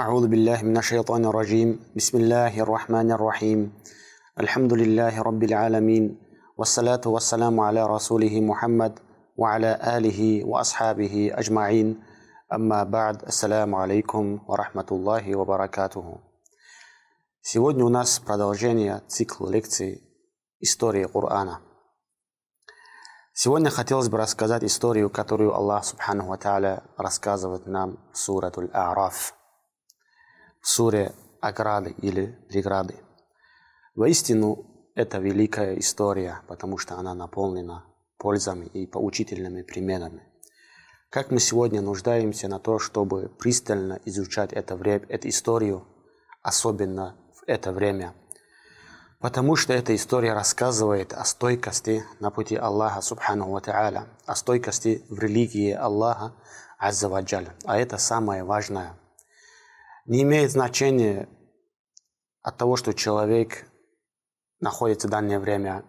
أعوذ بالله من الشيطان الرجيم بسم الله الرحمن الرحيم الحمد لله رب العالمين والصلاة والسلام على رسوله محمد وعلى آله وأصحابه أجمعين أما بعد السلام عليكم ورحمة الله وبركاته Сегодня у нас продолжение цикла лекций истории Корана. Сегодня хотелось бы рассказать историю, которую Аллах Субхану Ва Тааля рассказывает нам в сурату А'раф, в суре ограды или преграды. Воистину, это великая история, потому что она наполнена пользами и поучительными примерами. Как мы сегодня нуждаемся на то, чтобы пристально изучать это время, эту историю, особенно это время. Потому что эта история рассказывает о стойкости на пути Аллаха Субхану Ва Та'аля, о стойкости в религии Аллаха Азза Ваджаль. А это самое важное. Не имеет значения от того, что человек находится в данное время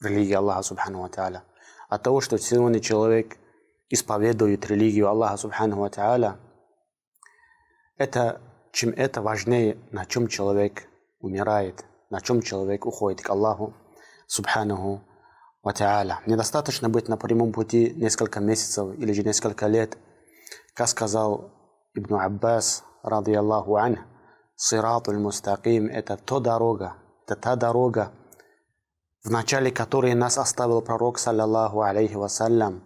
в религии Аллаха Субхану Ва. От того, что сегодня человек исповедует религию Аллаха Субхану Ва это чем это важнее, на чем человек умирает, на чем человек уходит к Аллаху Субханаху Ва. Недостаточно быть на прямом пути несколько месяцев или же несколько лет. Как сказал Ибн Аббас, ради Аллаху ань, Сиратуль Мустаким – это то дорога, это та дорога, в начале которой нас оставил пророк, саллаллаху алейхи вассалям,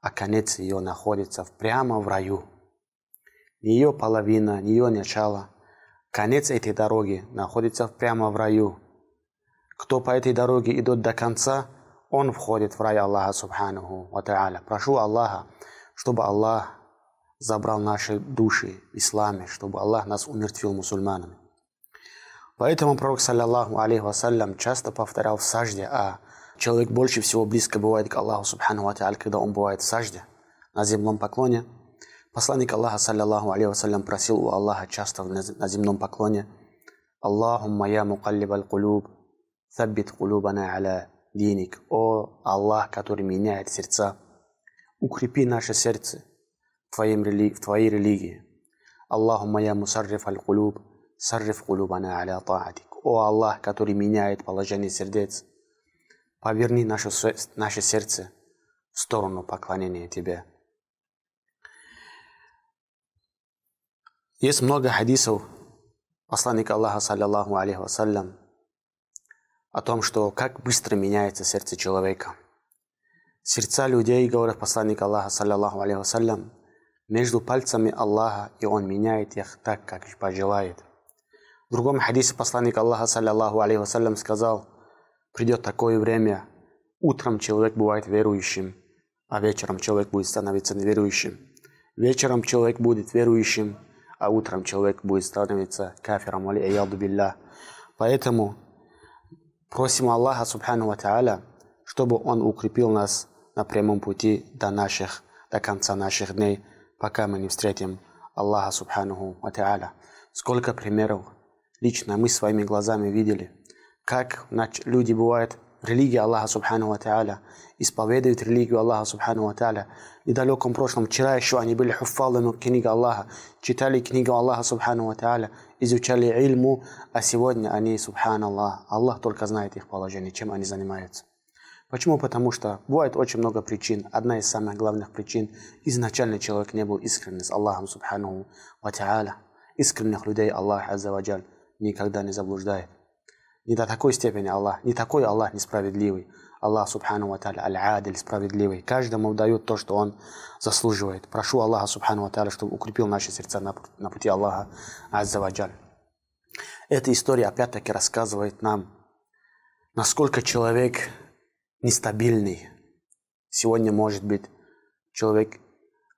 а конец ее находится прямо в раю. Не ее половина, не ее начало. Конец этой дороги находится прямо в раю. Кто по этой дороге идет до конца, он входит в рай Аллаха Субханаху Ва. Прошу Аллаха, чтобы Аллах забрал наши души в исламе, чтобы Аллах нас умертвил мусульманами. Поэтому пророк, саллаллаху алейхи вассалям, часто повторял в сажде, а человек больше всего близко бывает к Аллаху Субхану Ва когда он бывает в сажде, на земном поклоне – Посланник Аллаха, саллиллаху алейхи вассалям, просил у Аллаха часто на земном поклоне «Аллахумма я мукаллиб кулуб, thаббит кулубана аля диник». О Аллах, который меняет сердца, укрепи наше сердце в, твоем, в твоей религии. Аллахумма я мусарриф аль кулуб, сарриф кулубана аля таатик. О Аллах, который меняет положение сердец, поверни наше, наше сердце в сторону поклонения Тебе. Есть много хадисов посланника Аллаха, саллиллаху алейхи вассалям, о том, что как быстро меняется сердце человека. Сердца людей, говорит посланник Аллаха, саллиллаху алейхи вассалям, между пальцами Аллаха, и Он меняет их так, как пожелает. В другом хадисе посланник Аллаха, саллиллаху алейхи вассалям, сказал, придет такое время, утром человек бывает верующим, а вечером человек будет становиться неверующим. Вечером человек будет верующим, а утром человек будет становиться кафиром, аяду билля. Поэтому просим Аллаха, субхану ва чтобы Он укрепил нас на прямом пути до наших, до конца наших дней, пока мы не встретим Аллаха, субхану ва та'аля. Сколько примеров лично мы своими глазами видели, как люди бывают религии Аллаха Субхану Ва Та'аля, исповедуют религию Аллаха Субхану Ва Та'аля. В недалеком прошлом, вчера еще они были хуфалами книги Аллаха, читали книгу Аллаха Субхану Ва Та'аля, изучали ильму, а сегодня они, Субхану Аллах, Аллах только знает их положение, чем они занимаются. Почему? Потому что бывает очень много причин. Одна из самых главных причин – изначально человек не был искренен с Аллахом Субхану Ва Та'аля. Искренних людей Аллах Азза Ваджаль никогда не заблуждает. Не до такой степени Аллах, не такой Аллах несправедливый. Аллах, Субхану Ва Та'аля, Аль-Адиль, справедливый. Каждому дает то, что он заслуживает. Прошу Аллаха, Субхану Ва Та'аля, чтобы укрепил наши сердца на, пути Аллаха, Азза Ваджаль. Эта история опять-таки рассказывает нам, насколько человек нестабильный. Сегодня может быть человек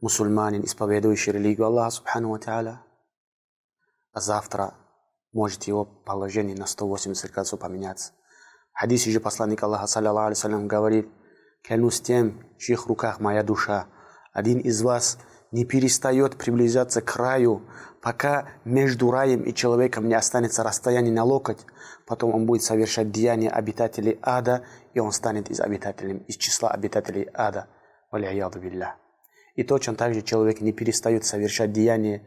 мусульманин, исповедующий религию Аллаха, Субхану Ва а завтра может его положение на 180 градусов поменяться. В хадисе же посланник Аллаха, саллиллаху алейhi говорит, клянусь тем, в чьих руках моя душа, один из вас не перестает приближаться к раю, пока между раем и человеком не останется расстояние на локоть, потом он будет совершать деяния обитателей ада, и он станет из, обитателей, из числа обитателей ада. И точно так же человек не перестает совершать деяния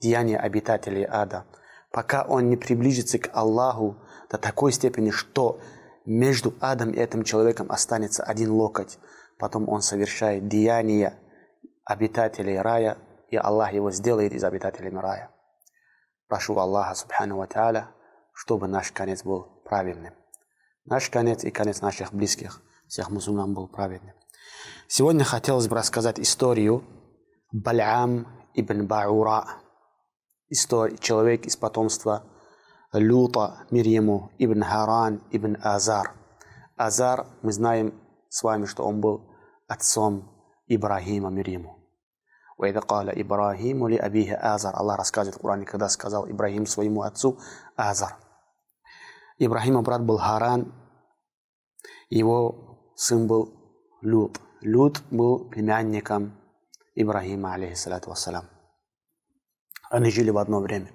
деяния обитателей ада, пока он не приблизится к Аллаху до такой степени, что между адом и этим человеком останется один локоть. Потом он совершает деяния обитателей рая, и Аллах его сделает из обитателей рая. Прошу Аллаха, субхану ва та'аля, чтобы наш конец был правильным. Наш конец и конец наших близких, всех мусульман был праведным. Сегодня хотелось бы рассказать историю Балям ибн Баура, история, человек из потомства Люта, Мирьему, ибн Харан, ибн Азар. Азар, мы знаем с вами, что он был отцом Ибрахима Мирьему. وإذا قال إبراهيم لأبيه آزر Аллах рассказывает в Коране, когда сказал Ибрахим своему отцу Азар. Ибрахима брат был Харан, его сын был Лут. Лут был племянником Ибрахима, алейхиссалату вассалам. Они жили в одно время.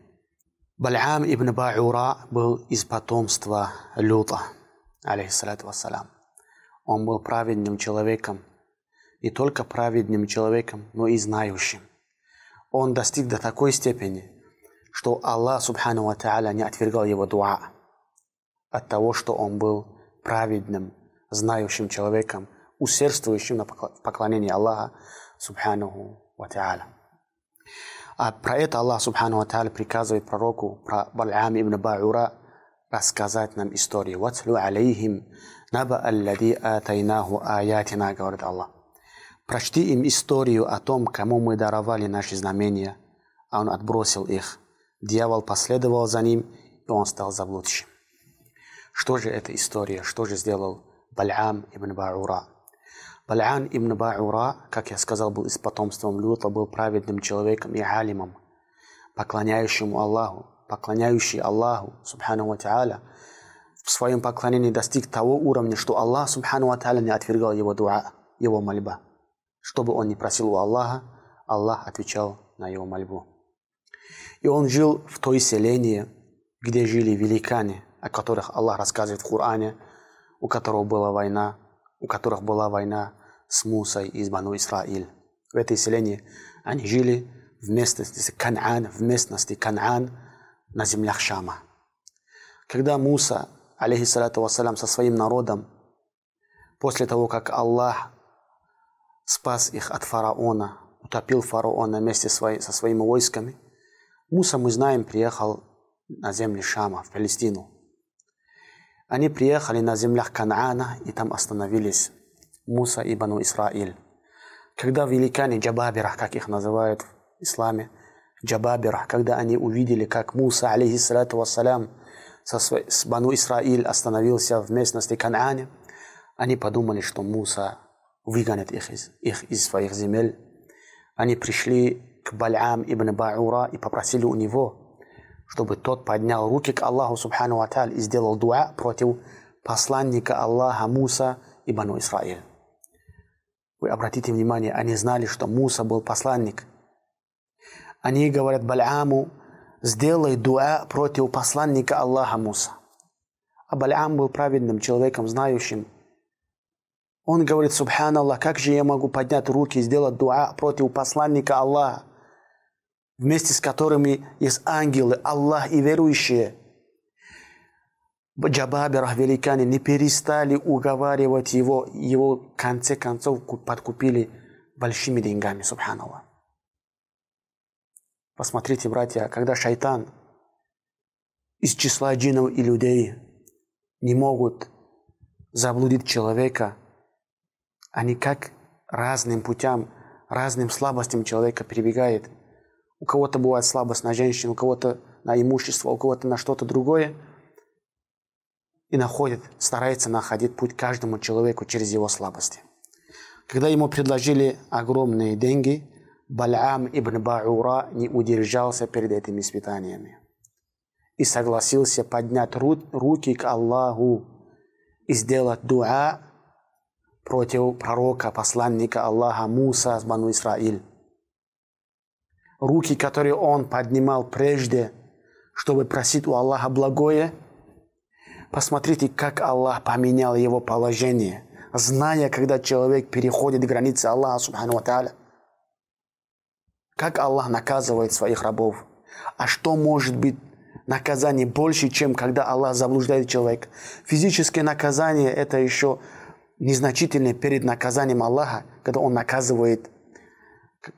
Бальам ибн Баура был из потомства Люта, алейхиссалату вассалам. Он был праведным человеком, не только праведным человеком, но и знающим. Он достиг до такой степени, что Аллах, субхану ва не отвергал его дуа от того, что он был праведным, знающим человеком, усердствующим на поклонении Аллаха, субхану ва. А про это Аллах Субхану Ва приказывает пророку, про Бал'ам ибн Баура, рассказать нам историю. «Ватлю алейхим наба аллади атайнаху аятина», говорит Аллах. Прочти им историю о том, кому мы даровали наши знамения, а он отбросил их. Дьявол последовал за ним, и он стал заблудшим. Что же эта история? Что же сделал Бал'ам ибн Баура? Бал'ан ибн Баура, как я сказал, был из потомством Люта, был праведным человеком и алимом, поклоняющему Аллаху, поклоняющий Аллаху, субхану ва та'аля, в своем поклонении достиг того уровня, что Аллах, субхану ва та'аля, не отвергал его дуа, его мольба. Что бы он ни просил у Аллаха, Аллах отвечал на его мольбу. И он жил в той селении, где жили великаны, о которых Аллах рассказывает в Коране, у которого была война, у которых была война с Мусой из Бану Исраиль. В этой селении они жили в местности Кан'ан, в местности Кан'ан на землях Шама. Когда Муса, алейхиссалату вассалям, со своим народом, после того, как Аллах спас их от фараона, утопил фараона вместе со своими войсками, Муса, мы знаем, приехал на земли Шама, в Палестину. Они приехали на землях Канаана и там остановились. Муса и Бану Исраиль. Когда великане Джабабира, как их называют в исламе, Джабабира, когда они увидели, как Муса, алейхиссалату вассалям, с Бану Исраиль остановился в местности Канаане, они подумали, что Муса выгонит их из, их из своих земель. Они пришли к Бальам ибн Баура и попросили у него, чтобы тот поднял руки к Аллаху Субхану Ва и сделал дуа против посланника Аллаха Муса и Бану Исраиль. Вы обратите внимание, они знали, что Муса был посланник. Они говорят Баляму, сделай дуа против посланника Аллаха Муса. А Балям был праведным человеком, знающим. Он говорит, Субханаллах, как же я могу поднять руки и сделать дуа против посланника Аллаха, вместе с которыми есть ангелы, Аллах и верующие – Джабабирах великане не перестали уговаривать его, его в конце концов подкупили большими деньгами, субханаллах. Посмотрите, братья, когда шайтан из числа джинов и людей не могут заблудить человека, они как разным путям, разным слабостям человека перебегает. У кого-то бывает слабость на женщину, у кого-то на имущество, у кого-то на что-то другое – и находит, старается находить путь каждому человеку через его слабости. Когда ему предложили огромные деньги, Балям ибн Баура не удержался перед этими испытаниями и согласился поднять руки к Аллаху и сделать дуа против пророка, посланника Аллаха Муса с Бану Исраиль. Руки, которые он поднимал прежде, чтобы просить у Аллаха благое – Посмотрите, как Аллах поменял его положение, зная, когда человек переходит границы Аллаха, субхану ва Как Аллах наказывает своих рабов – А что может быть наказание больше, чем когда Аллах заблуждает человека? Физическое наказание – это еще незначительное перед наказанием Аллаха, когда Он наказывает,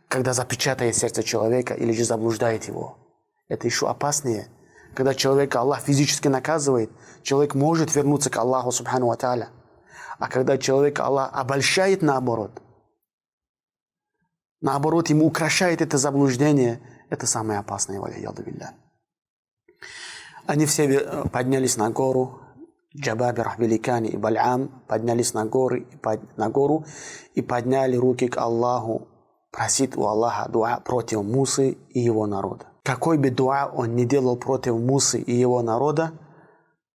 когда запечатает сердце человека или же заблуждает его. Это еще опаснее. Когда человека Аллах физически наказывает, человек может вернуться к Аллаху Субхану Ва А когда человек Аллах обольщает наоборот, наоборот, ему украшает это заблуждение, это самое опасное, билля. Они все поднялись на гору, Джабабир, Великани и Бальам поднялись на, горы, на гору и подняли руки к Аллаху, просит у Аллаха дуа против Мусы и его народа. Какой бы дуа он не делал против Мусы и его народа,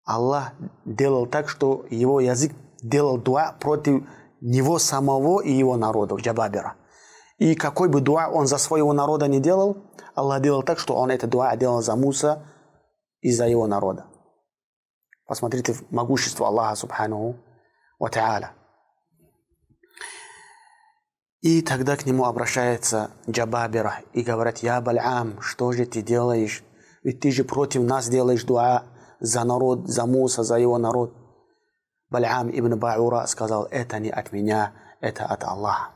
Аллах делал так, что его язык делал дуа против него самого и его народа, Джабабира. И какой бы дуа он за своего народа не делал, Аллах делал так, что он это дуа делал за Муса и за его народа. Посмотрите могущество Аллаха Субхану Ва Та'аля. И тогда к нему обращается Джабабира и говорит, «Я Бальам, что же ты делаешь? Ведь ты же против нас делаешь дуа за народ, за Муса, за его народ». Бальам ибн Баура сказал, «Это не от меня, это от Аллаха».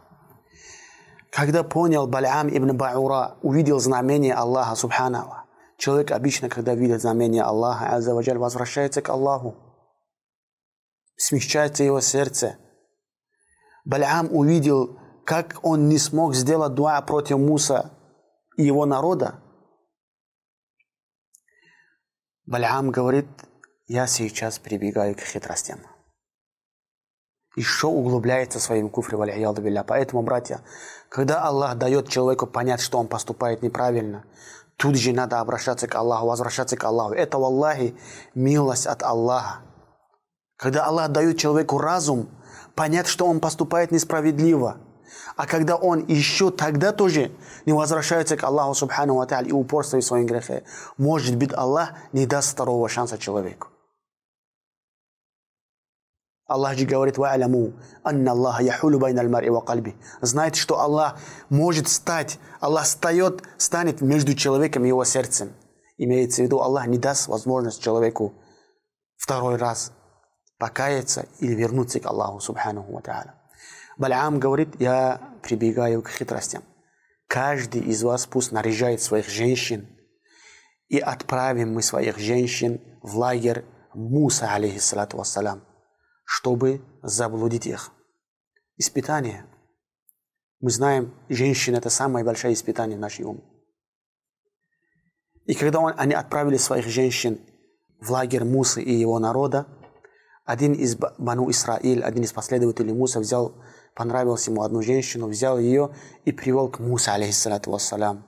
Когда понял Бальам ибн Баура, увидел знамение Аллаха Субхану Человек обычно, когда видит знамение Аллаха, Аззаваджаль, возвращается к Аллаху. Смягчается его сердце. Балям увидел, как он не смог сделать дуа против Муса и его народа. Балям говорит, я сейчас прибегаю к хитростям. Еще углубляется своим куфре, валяяду Поэтому, братья, когда Аллах дает человеку понять, что он поступает неправильно, Тут же надо обращаться к Аллаху, возвращаться к Аллаху. Это, Аллахи, милость от Аллаха. Когда Аллах дает человеку разум, понять, что он поступает несправедливо. А когда он еще тогда тоже не возвращается к Аллаху Субхану Ва и упорствует в своем грехе, может быть, Аллах не даст второго шанса человеку. Аллах же говорит, «Ва'аляму, анна Аллаха яхулю байна аль-мар'i ва кальби». Знайте, что Аллах может стать, Аллах встает, станет между человеком и его сердцем. Имеется в виду, Аллах не даст возможность человеку второй раз покаяться или вернуться к Аллаху, субханаху ва та'аля. Балям говорит, я прибегаю к хитростям. Каждый из вас пусть наряжает своих женщин, и отправим мы своих женщин в лагерь Муса, алейхиссалату вассалам чтобы заблудить их. Испытание. Мы знаем, женщина – это самое большое испытание в нашей уме. И когда он, они отправили своих женщин в лагерь Мусы и его народа, один из Бану Исраиль, один из последователей Муса взял, понравилась ему одну женщину, взял ее и привел к Мусе, алейхиссалату вассалям.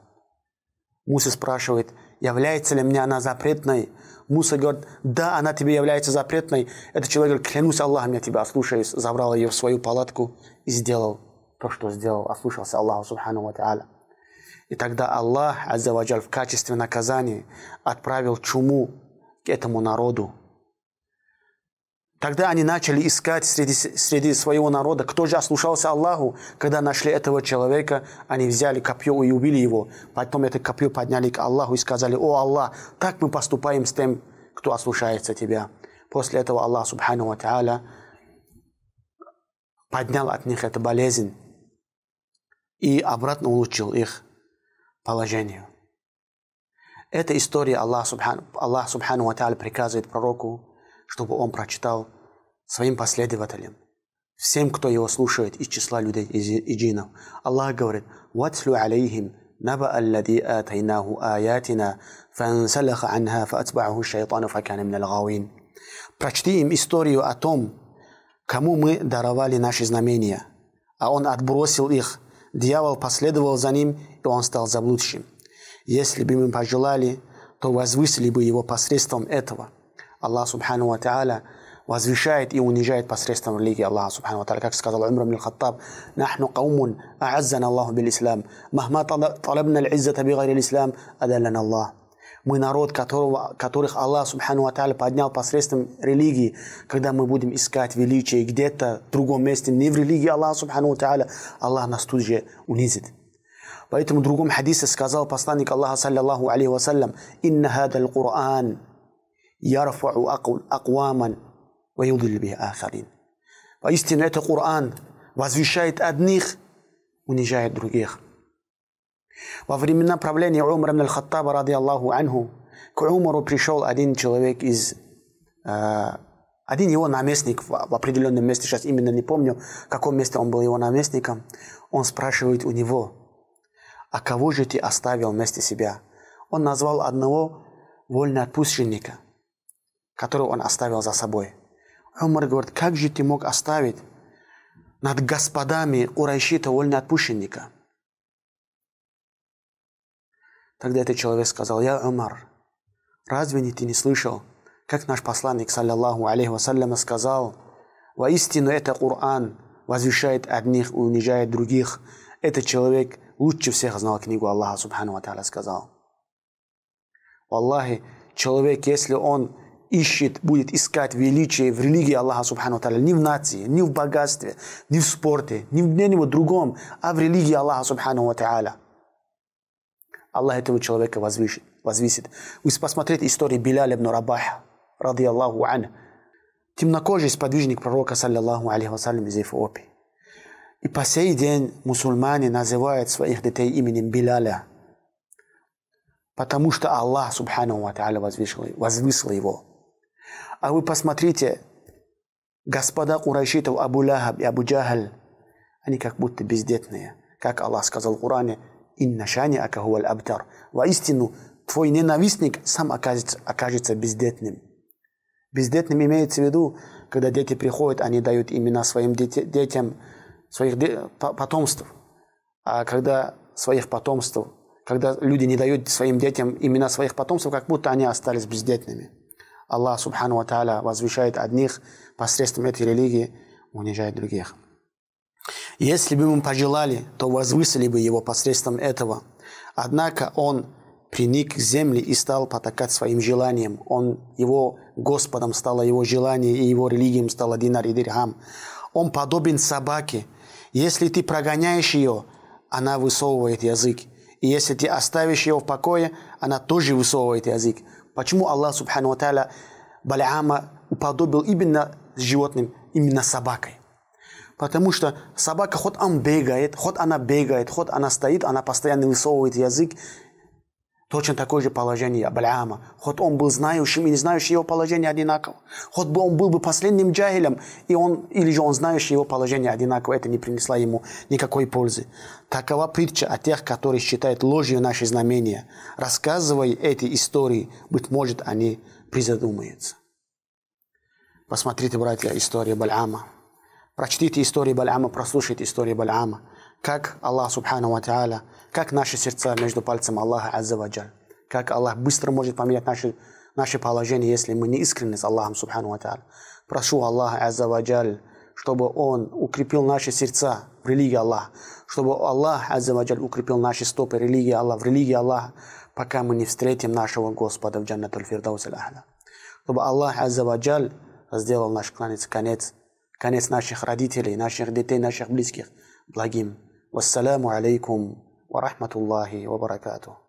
Муса спрашивает, является ли мне она запретной? Муса говорит, да, она тебе является запретной. Этот человек говорит, клянусь Аллахом, я тебя ослушаюсь. Забрал ее в свою палатку и сделал то, что сделал. Ослушался Аллаху Субхану Ва Та'аля. И тогда Аллах, Аззаваджаль, в качестве наказания отправил чуму к этому народу. Тогда они начали искать среди, среди своего народа, кто же ослушался Аллаху. Когда нашли этого человека, они взяли копье и убили его. Потом это копье подняли к Аллаху и сказали, «О Аллах, так мы поступаем с тем, кто ослушается Тебя». После этого Аллах, Субхану Ва Та'аля, поднял от них эту болезнь и обратно улучшил их положение. Эта история Аллах Субхану, Аллах, Субхану Ва Та'аля приказывает пророку, чтобы он прочитал своим последователям, всем, кто его слушает из числа людей и джинов. Аллах говорит, «Ватслю алейхим نبأ الذي آتيناه آياتنا فانسلخ عنها فأتبعه الشيطان فكان من الغاوين Прочти им историю о том, кому мы даровали наши знамения, а он отбросил их. Дьявол последовал за ним, и он стал заблудшим. Если бы мы пожелали, то возвысили бы его посредством этого. Аллах Субхану Ва Та'аля возвышает и унижает посредством религии Аллаха Субхану Ва Как сказал Умар ибн Хаттаб, «Нахну каумун, а'аззана Аллаху бил ислам, махма талабна аль-иззата би гайри ислам, адаллана Аллах». Мы народ, которого, которых Аллах Субхану Ва поднял посредством религии. Когда мы будем искать величие где-то в другом месте, не в религии Аллаха Субхану Ва Аллах нас тут же унизит. Поэтому в другом хадисе сказал посланник Аллаха, саллиллаху алейхи вассалям, «Инна хада al-Qur'ан акваман ва юдилл би ахарин». Поистину, это Коран возвещает одних, унижает других. Во времена правления Умара ибн аль-Хаттаба, ради Аллаху анху, к Умару пришел один человек из... Э, один его наместник в определенном месте, сейчас именно не помню, в каком месте он был его наместником. Он спрашивает у него, а кого же ты оставил вместе себя? Он назвал одного вольноотпущенника, которого он оставил за собой. Умар говорит, как же ты мог оставить над господами Курайшита вольноотпущенника? Тогда этот человек сказал, я Умар, разве не ты не слышал, как наш посланник, саллиллаху алейхи вассалям, сказал, воистину это Коран возвещает одних и унижает других. Этот человек лучше всех знал книгу Аллаха, субхану ва сказал. Аллахи, человек, если он ищет, будет искать величие в религии Аллаха Субхану Та'аля, не в нации, не в богатстве, не в спорте, не в где-нибудь другом, а в религии Аллаха Субхану Та'аля. Аллах этого человека возвысит. возвысит. Вы посмотрите историю Биляля ибн Рабаха, ради Аллаху ан. Темнокожий сподвижник пророка, саллиллаху алейхи вассалям, из Эфиопии. И по сей день мусульмане называют своих детей именем Биляля, потому что Аллах, субхану ва возвысил его. А вы посмотрите, господа Курайшитов Абу Лахаб и Абу Джахаль, они как будто бездетные. Как Аллах сказал в Коране, «Инна шани акахуаль абтар». Воистину, твой ненавистник сам окажется, окажется бездетным. Бездетным имеется в виду, когда дети приходят, они дают имена своим детям, своих де потомств. А когда своих потомств, когда люди не дают своим детям имена своих потомств, как будто они остались бездетными. Аллах Субхану Ва Тааля возвещает одних посредством этой религии, унижает других. Если бы мы пожелали, то возвысили бы его посредством этого. Однако он приник к земле и стал потакать своим желанием. Он, его Господом стало его желание, и его религием стало динар и дирхам. Он подобен собаке. Если ты прогоняешь ее, она высовывает язык. И если ты оставишь ее в покое, она тоже высовывает язык. Почему Аллах Субхану Ва Тааля Баляама уподобил именно с животным, именно собакой? Потому что собака, хоть он бегает, хоть она бегает, хоть она стоит, она постоянно высовывает язык, Точно такое же положение Баляама. Хоть он был знающим и не знающим его положение одинаково. Хоть бы он был бы последним джахилем, и он, или же он знающий его положение одинаково, это не принесло ему никакой пользы. Такова притча о тех, которые считают ложью наши знамения. Рассказывая эти истории, быть может, они призадумаются. Посмотрите, братья, историю Баляама. Прочтите историю Баляама, прослушайте историю Баляама как Аллах Субхану Ва как наши сердца между пальцем Аллаха Азза Ваджаль, как Аллах быстро может поменять наши, наше положение, если мы не искренны с Аллахом Субхану Ва Та'аля. Прошу Аллаха Азза Ваджаль, чтобы Он укрепил наши сердца в религии Аллаха, чтобы Аллах Азза Ваджаль укрепил наши стопы религии Аллаха, в религии Аллаха, пока мы не встретим нашего Господа в Джаннатуль Фирдаус Ахля. Чтобы Аллах Азза Ваджаль сделал наш конец, конец, конец наших родителей, наших детей, наших близких благим. والسلام عليكم ورحمة الله وبركاته.